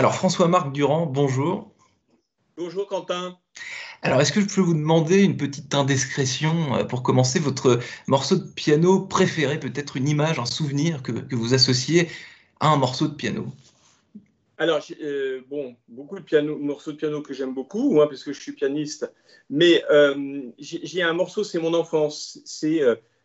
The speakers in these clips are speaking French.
Alors François-Marc Durand, bonjour. Bonjour Quentin. Alors est-ce que je peux vous demander une petite indiscrétion euh, pour commencer votre morceau de piano préféré, peut-être une image, un souvenir que, vous associez à un morceau de piano? Alors, euh, bon, beaucoup de piano, morceaux de piano que j'aime beaucoup, moi, parce que je suis pianiste. Mais euh, j'ai un morceau, c'est mon enfance. C'est,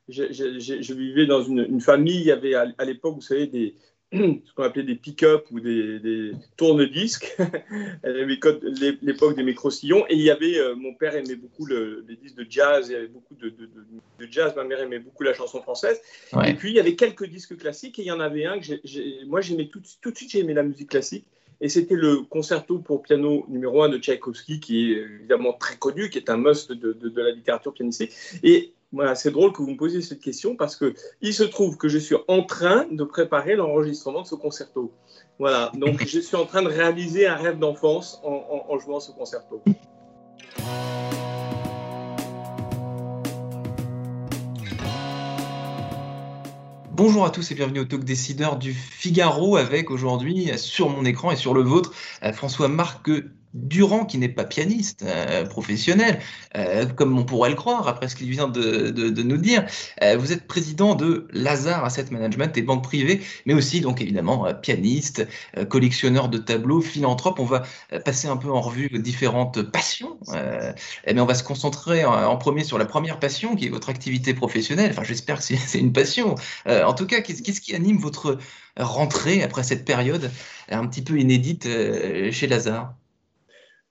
je, vivais dans une, famille. Il y avait à l'époque, vous savez, des, ce qu'on appelait des pick-up ou des, des tourne-disques, l'époque des micro-sillons. Et il y avait, euh, mon père aimait beaucoup les disques de jazz, il y avait beaucoup de, de, jazz, ma mère aimait beaucoup la chanson française. Et puis il y avait quelques disques classiques et il y en avait un que moi j'aimais tout, tout de suite, j'ai aimé la musique classique. Et c'était le concerto pour piano numéro 1 de Tchaïkovski, qui est évidemment très connu, qui est un must de, de la littérature pianistique. Et voilà, c'est drôle que vous me posiez cette question parce que il se trouve que je suis en train de préparer l'enregistrement de ce concerto. Voilà, donc je suis en train de réaliser un rêve d'enfance en, jouant ce concerto. Bonjour à tous et bienvenue au Talk Décideur du Figaro avec aujourd'hui sur mon écran et sur le vôtre François-Marc Durand, qui n'est pas pianiste euh, professionnel, euh, comme on pourrait le croire après ce qu'il vient de, nous dire, euh, vous êtes président de Lazare Asset Management et banque privée, mais aussi donc évidemment pianiste, collectionneur de tableaux, philanthrope. On va passer un peu en revue différentes passions, mais on va se concentrer en, premier sur la première passion, qui est votre activité professionnelle. Enfin, j'espère que c'est une passion. en tout cas, qu'est-ce qui anime votre rentrée après cette période un petit peu inédite chez Lazare?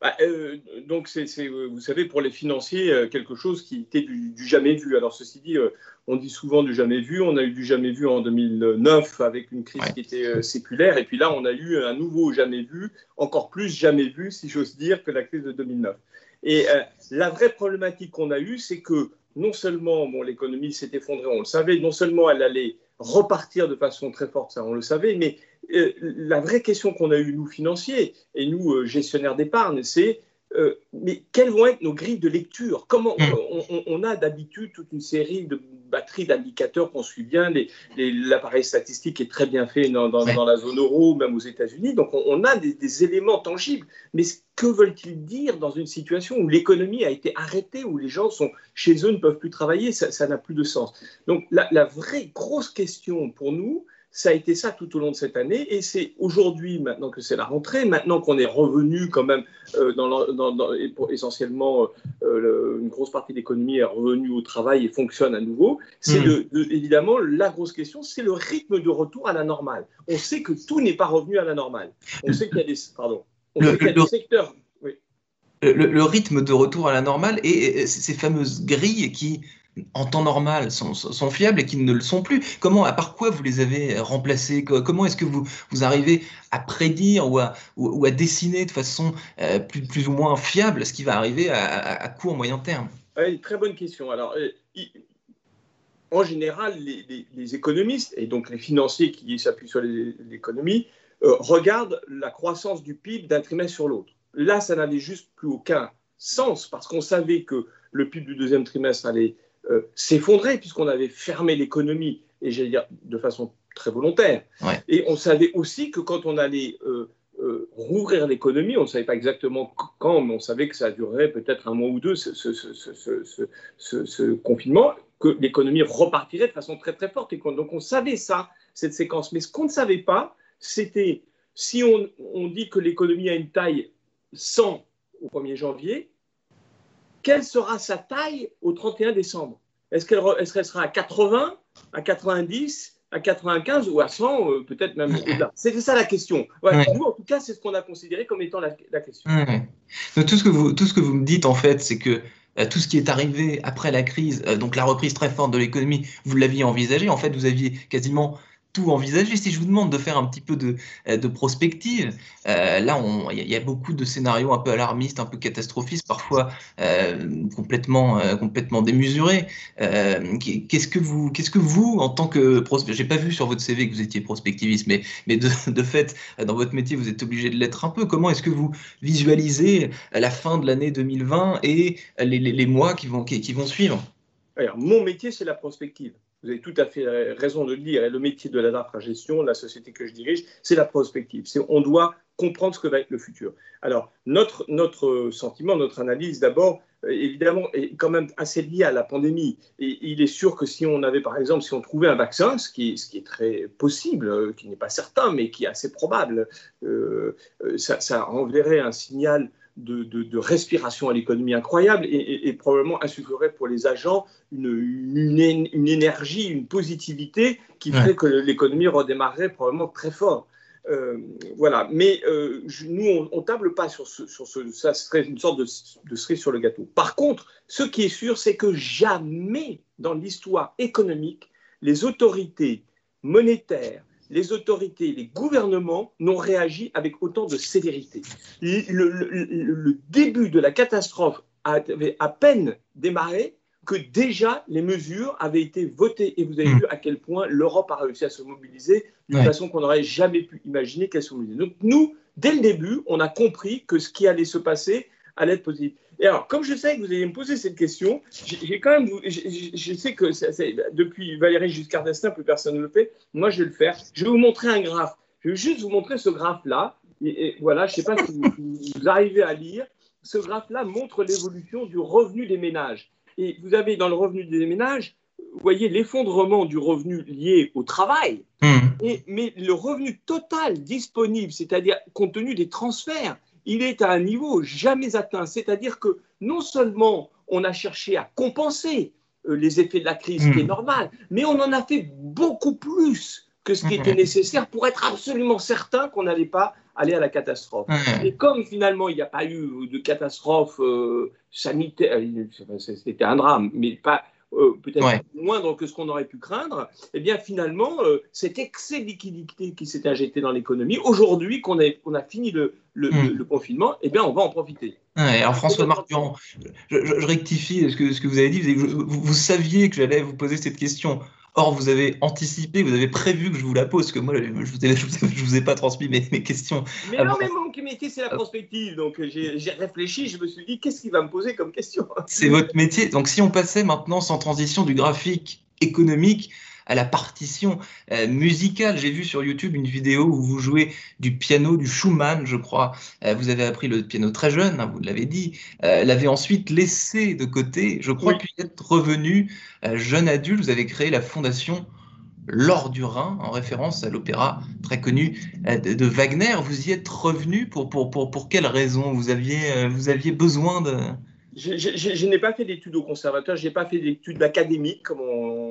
Bah, euh, donc, c'est, euh, vous savez, pour les financiers, euh, quelque chose qui était du, jamais vu. Alors, ceci dit, on dit souvent du jamais vu. On a eu du jamais vu en 2009 avec une crise qui était séculaire. Et puis là, on a eu un nouveau jamais vu, encore plus jamais vu, si j'ose dire, que la crise de 2009. Et la vraie problématique qu'on a eue, c'est que non seulement bon, l'économie s'est effondrée, on le savait, non seulement elle allait repartir de façon très forte, ça on le savait, mais euh, la vraie question qu'on a eue, nous financiers, et nous euh, gestionnaires d'épargne, c'est euh, mais quelles vont être nos grilles de lecture? Comment hmm. on, a d'habitude toute une série de batteries d'indicateurs qu'on suit bien. L'appareil statistique est très bien fait dans, la zone euro, même aux États-Unis. Donc on, a des, éléments tangibles. Mais que veulent-ils dire dans une situation où l'économie a été arrêtée, où les gens sont chez eux, ne peuvent plus travailler Ça n'a plus de sens. Donc la vraie grosse question pour nous, ça a été ça tout au long de cette année et c'est aujourd'hui, maintenant que c'est la rentrée, maintenant qu'on est revenu quand même euh, dans, essentiellement euh, une grosse partie de l'économie est revenue au travail et fonctionne à nouveau, c'est hmm. évidemment la grosse question, c'est le rythme de retour à la normale. On sait que tout n'est pas revenu à la normale. On sait qu'il y a des, pardon, des secteurs. Le, rythme de retour à la normale et ces fameuses grilles qui en temps normal sont, fiables et qui ne le sont plus. Comment, à part quoi vous les avez remplacés Comment est-ce que vous, vous arrivez à prédire ou à, ou, à dessiner de façon euh, plus, plus, ou moins fiable ce qui va arriver à, court, moyen terme? Très bonne question. Alors, euh, en général, les, économistes et donc les financiers qui s'appuient sur l'économie euh, regardent la croissance du PIB d'un trimestre sur l'autre. Là, ça n'avait juste plus aucun sens parce qu'on savait que le PIB du deuxième trimestre allait euh, s'effondrer puisqu'on avait fermé l'économie, et j'allais dire de façon très volontaire. Et on savait aussi que quand on allait euh, euh, rouvrir l'économie, on ne savait pas exactement quand, mais on savait que ça durerait peut-être un mois ou deux, ce, ce, confinement, que l'économie repartirait de façon très très forte. Et donc on savait ça, cette séquence. Mais ce qu'on ne savait pas, c'était si on, on dit que l'économie a une taille 100 au 1er janvier, quelle sera sa taille au 31 décembre? Est-ce qu'elle sera à 80, à 90, à 95 ou à 100, euh, peut-être même au-delà? C'était ça la question. Nous, en tout cas, c'est ce qu'on a considéré comme étant la, question. tout, ce que vous, tout ce que vous me dites, en fait, c'est que euh, tout ce qui est arrivé après la crise, euh, donc la reprise très forte de l'économie, vous l'aviez envisagé. En fait, vous aviez quasiment tout envisager. Si je vous demande de faire un petit peu de, euh, prospective, euh, là, il y, a beaucoup de scénarios un peu alarmistes, un peu catastrophistes, parfois euh, complètement, complètement démesurés. qu'est-ce que vous, qu'est-ce que vous, en tant que prospective, j'ai pas vu sur votre CV que vous étiez prospectiviste, mais, mais de, fait, dans votre métier, vous êtes obligé de l'être un peu. Comment est-ce que vous visualisez la fin de l'année 2020 et les, mois qui vont, qui vont suivre? Alors, mon métier, c'est la prospective. Vous avez tout à fait raison de le dire, et le métier de la gestion, la société que je dirige, c'est la prospective. on doit comprendre ce que va être le futur. Alors, notre, notre sentiment, notre analyse, d'abord, euh, évidemment, est quand même assez lié à la pandémie. Et il est sûr que si on avait, par exemple, si on trouvait un vaccin, ce qui est, très possible, euh, qui n'est pas certain, mais qui est assez probable, euh, ça, ça, enverrait un signal de, de, respiration à l'économie incroyable et, probablement insufflerait pour les agents une, une, une énergie, une positivité qui ferait que l'économie redémarrerait probablement très fort. Euh, voilà, mais euh, nous, on ne table pas sur ce, sur ce, Ça serait une sorte de, de cerise sur le gâteau. Par contre, ce qui est sûr, c'est que jamais dans l'histoire économique, les autorités monétaires, les autorités, les gouvernements n'ont réagi avec autant de sévérité. Le, le début de la catastrophe avait à peine démarré que déjà les mesures avaient été votées et vous avez hmm. vu à quel point l'Europe a réussi à se mobiliser d'une façon qu'on n'aurait jamais pu imaginer qu'elle se mobilise. Donc nous, dès le début, on a compris que ce qui allait se passer allait être positif. Et alors, comme je sais que vous allez me poser cette question, j'ai quand même, je, sais que depuis Valérie Giscard d'Estaing, plus personne ne le fait. Moi, je vais le faire. Je vais vous montrer un graphe. Je vais juste vous montrer ce graphe-là. Et, voilà, je ne sais pas si vous arrivez à lire. Ce graphe-là montre l'évolution du revenu des ménages. Et vous avez dans le revenu des ménages, vous voyez l'effondrement du revenu lié au travail, hmm. mais le revenu total disponible, c'est-à-dire compte tenu des transferts, il est à un niveau jamais atteint. C'est-à-dire que non seulement on a cherché à compenser euh, les effets de la crise, ce qui est hmm. normal, mais on en a fait beaucoup plus que ce qui était hmm. nécessaire pour être absolument certain qu'on n'allait pas aller à la catastrophe. Et comme finalement il n'y a pas eu de catastrophe euh, sanitaire, euh, c'était un drame, mais pas euh, peut-être moindre que ce qu'on aurait pu craindre, eh bien finalement, cet excès de liquidité qui s'est injecté dans l'économie, aujourd'hui qu'on a fini le, hmm. le, confinement, eh bien on va en profiter. alors François Marc je, je, rectifie ce que, ce que vous avez dit, vous, vous saviez que j'allais vous poser cette question. Or, vous avez anticipé, vous avez prévu que je vous la pose, que moi, je ne vous, ai pas transmis mes, questions. Mais non, mais mon métier, c'est la prospective. Donc, j'ai réfléchi, je me suis dit, qu'est-ce qu'il va me poser comme question? C'est votre métier. Donc, si on passait maintenant sans transition du graphique économique à la partition euh, musicale. J'ai vu sur YouTube une vidéo où vous jouez du piano, du Schumann, je crois. Euh, vous avez appris le piano très jeune, hein, vous l'avez dit. Euh, l'avez ensuite laissé de côté. Je crois qu'il est revenu jeune adulte. Vous avez créé la fondation L'Or du Rhin, en référence à l'opéra très connu de, Wagner. Vous y êtes revenu pour, pour, pour, pour quelles raisons vous aviez, vous aviez besoin de... Je, n'ai pas fait d'études au conservatoire, je n'ai pas fait d'études académiques, comme on,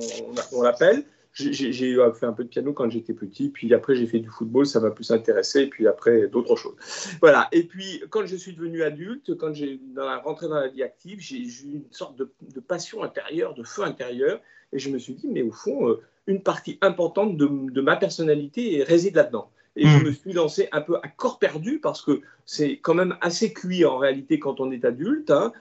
l'appelle. J'ai fait un peu de piano quand j'étais petit, puis après j'ai fait du football, ça m'a plus intéressé, et puis après d'autres choses. Voilà. Et puis quand je suis devenu adulte, quand j'ai rentré dans la vie active, j'ai eu une sorte de, passion intérieure, de feu intérieur, et je me suis dit, mais au fond, euh, une partie importante de ma personnalité réside là-dedans. Et je hmm. me suis lancé un peu à corps perdu parce que c'est quand même assez cuit en réalité quand on est adulte. Hein,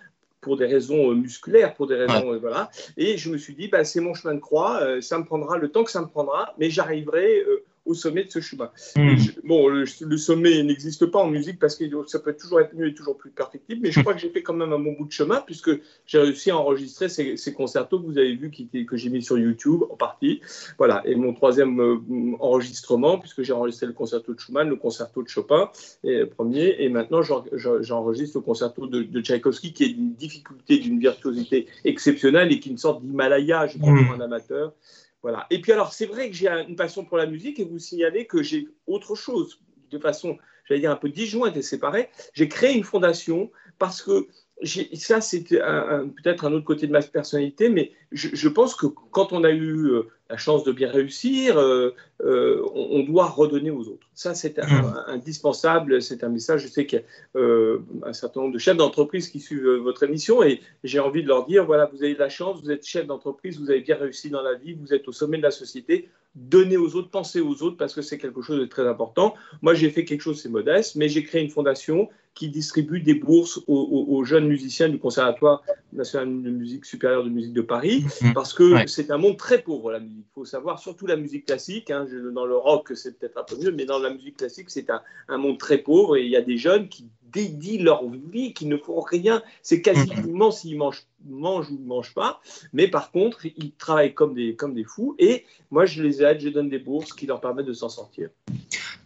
pour des raisons euh, musculaires, pour des raisons, euh, voilà. Et je me suis dit, bah, c'est mon chemin de croix, euh, ça me prendra le temps que ça me prendra, mais j'arriverai au sommet de ce chemin. Hmm. bon, le, sommet n'existe pas en musique parce que ça peut toujours être mieux et toujours plus perfectible, mais je hmm. crois que j'ai fait quand même un bon bout de chemin puisque j'ai réussi à enregistrer ces, ces, concertos que vous avez vus qui, que j'ai mis sur YouTube en partie. Voilà, et mon troisième euh, enregistrement, puisque j'ai enregistré le concerto de Schumann, le concerto de Chopin, et, le premier, et maintenant j'enregistre le concerto de, de, Tchaïkovski qui est d'une difficulté, d'une virtuosité exceptionnelle et qui est une sorte d'Himalaya, je crois, hmm. pour un amateur. Voilà. Et puis alors, c'est vrai que j'ai une passion pour la musique et vous signalez que j'ai autre chose, de façon, j'allais dire, un peu disjointe et séparée. J'ai créé une fondation parce que ça, c'est peut-être un autre côté de ma personnalité, mais je, pense que quand on a eu euh, la chance de bien réussir, euh, euh, on, doit redonner aux autres. Ça, c'est mmh. indispensable, c'est un message. Je sais qu'il y a un certain nombre de chefs d'entreprise qui suivent votre émission et j'ai envie de leur dire, voilà, vous avez de la chance, vous êtes chef d'entreprise, vous avez bien réussi dans la vie, vous êtes au sommet de la société, donnez aux autres, pensez aux autres parce que c'est quelque chose de très important. Moi, j'ai fait quelque chose, c'est modeste, mais j'ai créé une fondation qui distribue des bourses aux, jeunes musiciens du Conservatoire national de musique supérieure de musique de Paris, mhm. parce que c'est un monde très pauvre, la musique. Il faut savoir, surtout la musique classique, hein, dans le rock, c'est peut-être un peu mieux, mais dans la musique classique, c'est un, un, monde très pauvre et il y a des jeunes qui dédient leur vie, qui ne font rien. C'est quasiment mm-hmm. s'ils mangent, mangent ou ne mangent pas. Mais par contre, ils travaillent comme des, comme des fous. Et moi, je les aide, je donne des bourses qui leur permettent de s'en sortir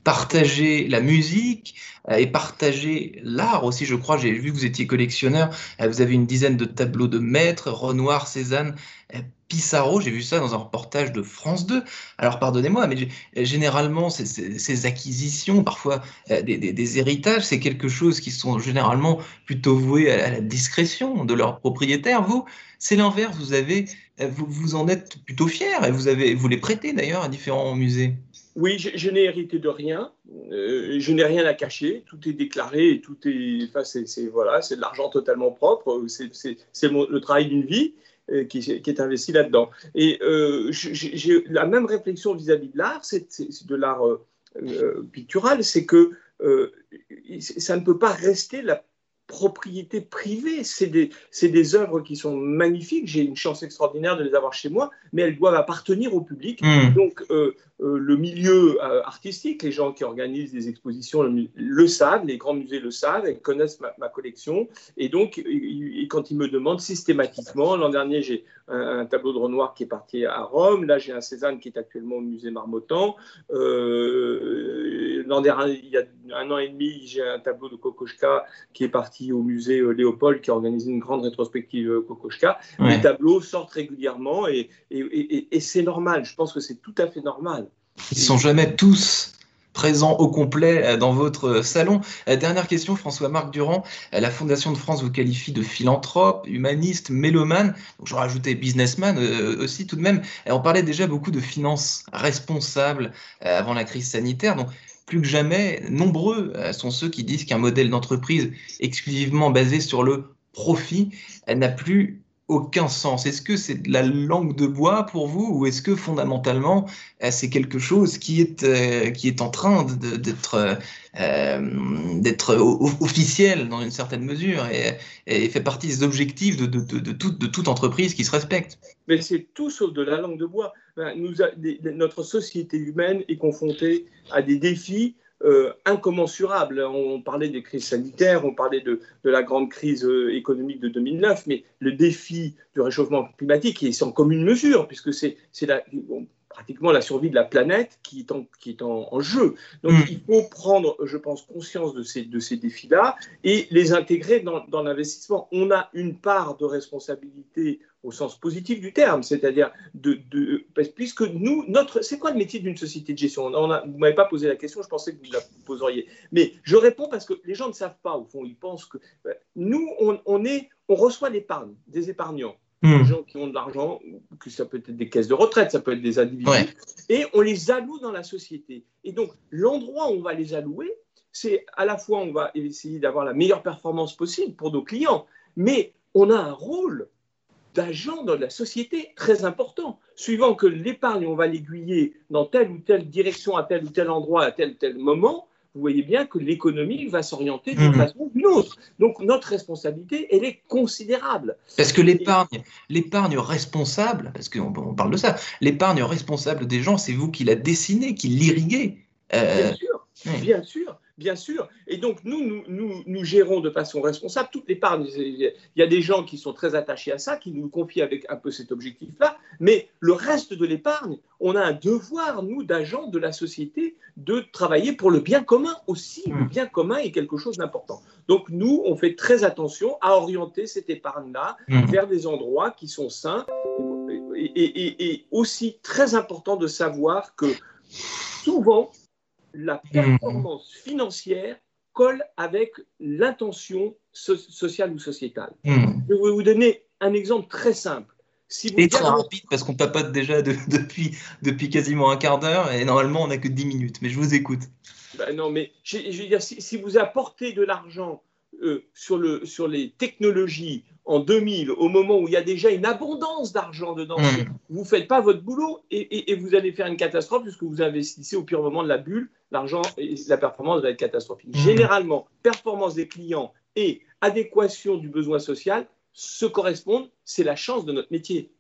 partager la musique euh, et partager l'art aussi, je crois. J'ai vu que vous étiez collectionneur. Euh, vous avez une dizaine de tableaux de maîtres, Renoir, Cézanne, euh, Pissarro. J'ai vu ça dans un reportage de France 2. Alors pardonnez-moi, mais généralement, ces, acquisitions, parfois des, héritages, c'est quelque chose qui sont généralement plutôt voués à la discrétion de leurs propriétaires. Vous, c'est l'inverse. Vous avez, vous, vous en êtes plutôt fier et vous avez, vous les prêtez d'ailleurs à différents musées. Oui, je, n'ai hérité de rien. Euh, je n'ai rien à cacher. Tout est déclaré et tout est. Enfin, c'est voilà, c'est de l'argent totalement propre. C'est le travail d'une vie euh, qui, est investi là-dedans. Et euh, j'ai la même réflexion vis-à-vis de l'art, c'est de l'art pictural, c'est que ça ne peut pas rester la propriété privée. C'est des, des œuvres qui sont magnifiques. J'ai une chance extraordinaire de les avoir chez moi, mais elles doivent appartenir au public. Hmm. Donc, euh, euh, le milieu euh, artistique, les gens qui organisent des expositions le, savent, les grands musées le savent, ils connaissent ma, collection. Et donc, quand ils me demandent systématiquement, l'an dernier, j'ai un, tableau de Renoir qui est parti à Rome. Là, j'ai un Cézanne qui est actuellement au musée Marmottan. l'an dernier, il y a un an et demi, j'ai un tableau de Kokoschka qui est parti au musée Léopold, qui a organisé une grande rétrospective Kokoschka. Les tableaux sortent régulièrement et, et c'est normal. Je pense que c'est tout à fait normal. Ils sont jamais tous présents au complet euh, dans votre salon. Euh, dernière question, François-Marc Durand. Euh, la Fondation de France vous qualifie de philanthrope, humaniste, mélomane. Donc, j'aurais rajouté businessman aussi tout de même. On parlait déjà beaucoup de finances responsables avant la crise sanitaire. Donc, plus que jamais, nombreux sont ceux qui disent qu'un modèle d'entreprise exclusivement basé sur le profit n'a plus aucun sens. Est-ce que c'est de la langue de bois pour vous ou est-ce que fondamentalement euh, c'est quelque chose qui est, euh, qui est en train d'être euh, d'être officiel dans une certaine mesure et, fait partie des objectifs de, de, toute, de entreprise qui se respecte Mais c'est tout sauf de la langue de bois. Nous notre société humaine est confrontée à des défis euh, incommensurables. On parlait des crises sanitaires, on parlait de, la grande crise euh, économique de 2009, mais le défi du réchauffement climatique est sans commune mesure, puisque c'est pratiquement la survie de la planète qui est en, qui est en, jeu. Donc mm. il faut prendre, je pense, conscience de ces, de ces défis-là et les intégrer dans, dans l'investissement. On a une part de responsabilité au sens positif du terme, c'est-à-dire de, de, puisque nous, notre, c'est quoi le métier d'une société de gestion? On a, Vous m'avez pas posé la question, je pensais que vous la poseriez, mais je réponds parce que les gens ne savent pas au fond, ils pensent que euh, nous, on, on est, on reçoit l'épargne des épargnants. Des hmm. gens qui ont de l'argent, que ça peut être des caisses de retraite, ça peut être des individus, et on les alloue dans la société. Et donc, l'endroit où on va les allouer, c'est à la fois on va essayer d'avoir la meilleure performance possible pour nos clients, mais on a un rôle d'agent dans la société très important. Suivant que l'épargne, on va l'aiguiller dans telle ou telle direction, à tel ou tel endroit, à tel ou tel moment, vous voyez bien que l'économie va s'orienter d'une mmh. façon ou d'une autre. Donc notre responsabilité, elle est considérable. Parce que l'épargne, l'épargne responsable, parce qu'on on parle de ça, l'épargne responsable des gens, c'est vous qui la dessinez, qui l'irriguez. Euh, bien sûr, bien sûr. Bien sûr. Et donc, nous, nous, nous, gérons de façon responsable toute l'épargne. Il y a des gens qui sont très attachés à ça, qui nous confient avec un peu cet objectif-là. Mais le reste de l'épargne, on a un devoir, nous, d'agents de la société, de travailler pour le bien commun aussi. Le mmh. bien commun est quelque chose d'important. Donc, nous, on fait très attention à orienter cette épargne-là mmh. vers des endroits qui sont sains. Et, et aussi très important de savoir que souvent, la hmm. performance financière colle avec l'intention sociale ou sociétale. Hmm. Je vais vous donner un exemple très simple. Si et très rapide, parce qu'on papote déjà depuis, depuis quasiment un quart d'heure, et normalement on n'a que 10 minutes, mais je vous écoute. Ben non, mais je, veux dire, si, vous apportez de l'argent euh, sur, le, sur les technologies en 2000, au moment où il y a déjà une abondance d'argent dedans, hmm. vous ne faites pas votre boulot et, vous allez faire une catastrophe puisque vous investissez au pire moment de la bulle, l'argent et la performance va être catastrophique. Hmm. Généralement, performance des clients et adéquation du besoin social se correspondent, c'est la chance de notre métier.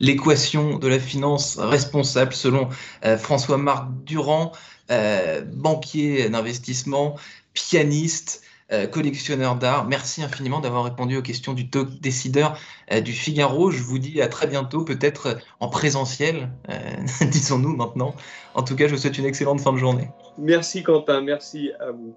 L'équation de la finance responsable selon euh, François-Marc Durand, euh, banquier d'investissement, pianiste, collectionneur d'art. Merci infiniment d'avoir répondu aux questions du talk décideur du Figaro. Je vous dis à très bientôt, peut-être en présentiel, disons-nous maintenant. En tout cas, je vous souhaite une excellente fin de journée. Merci Quentin, merci à vous.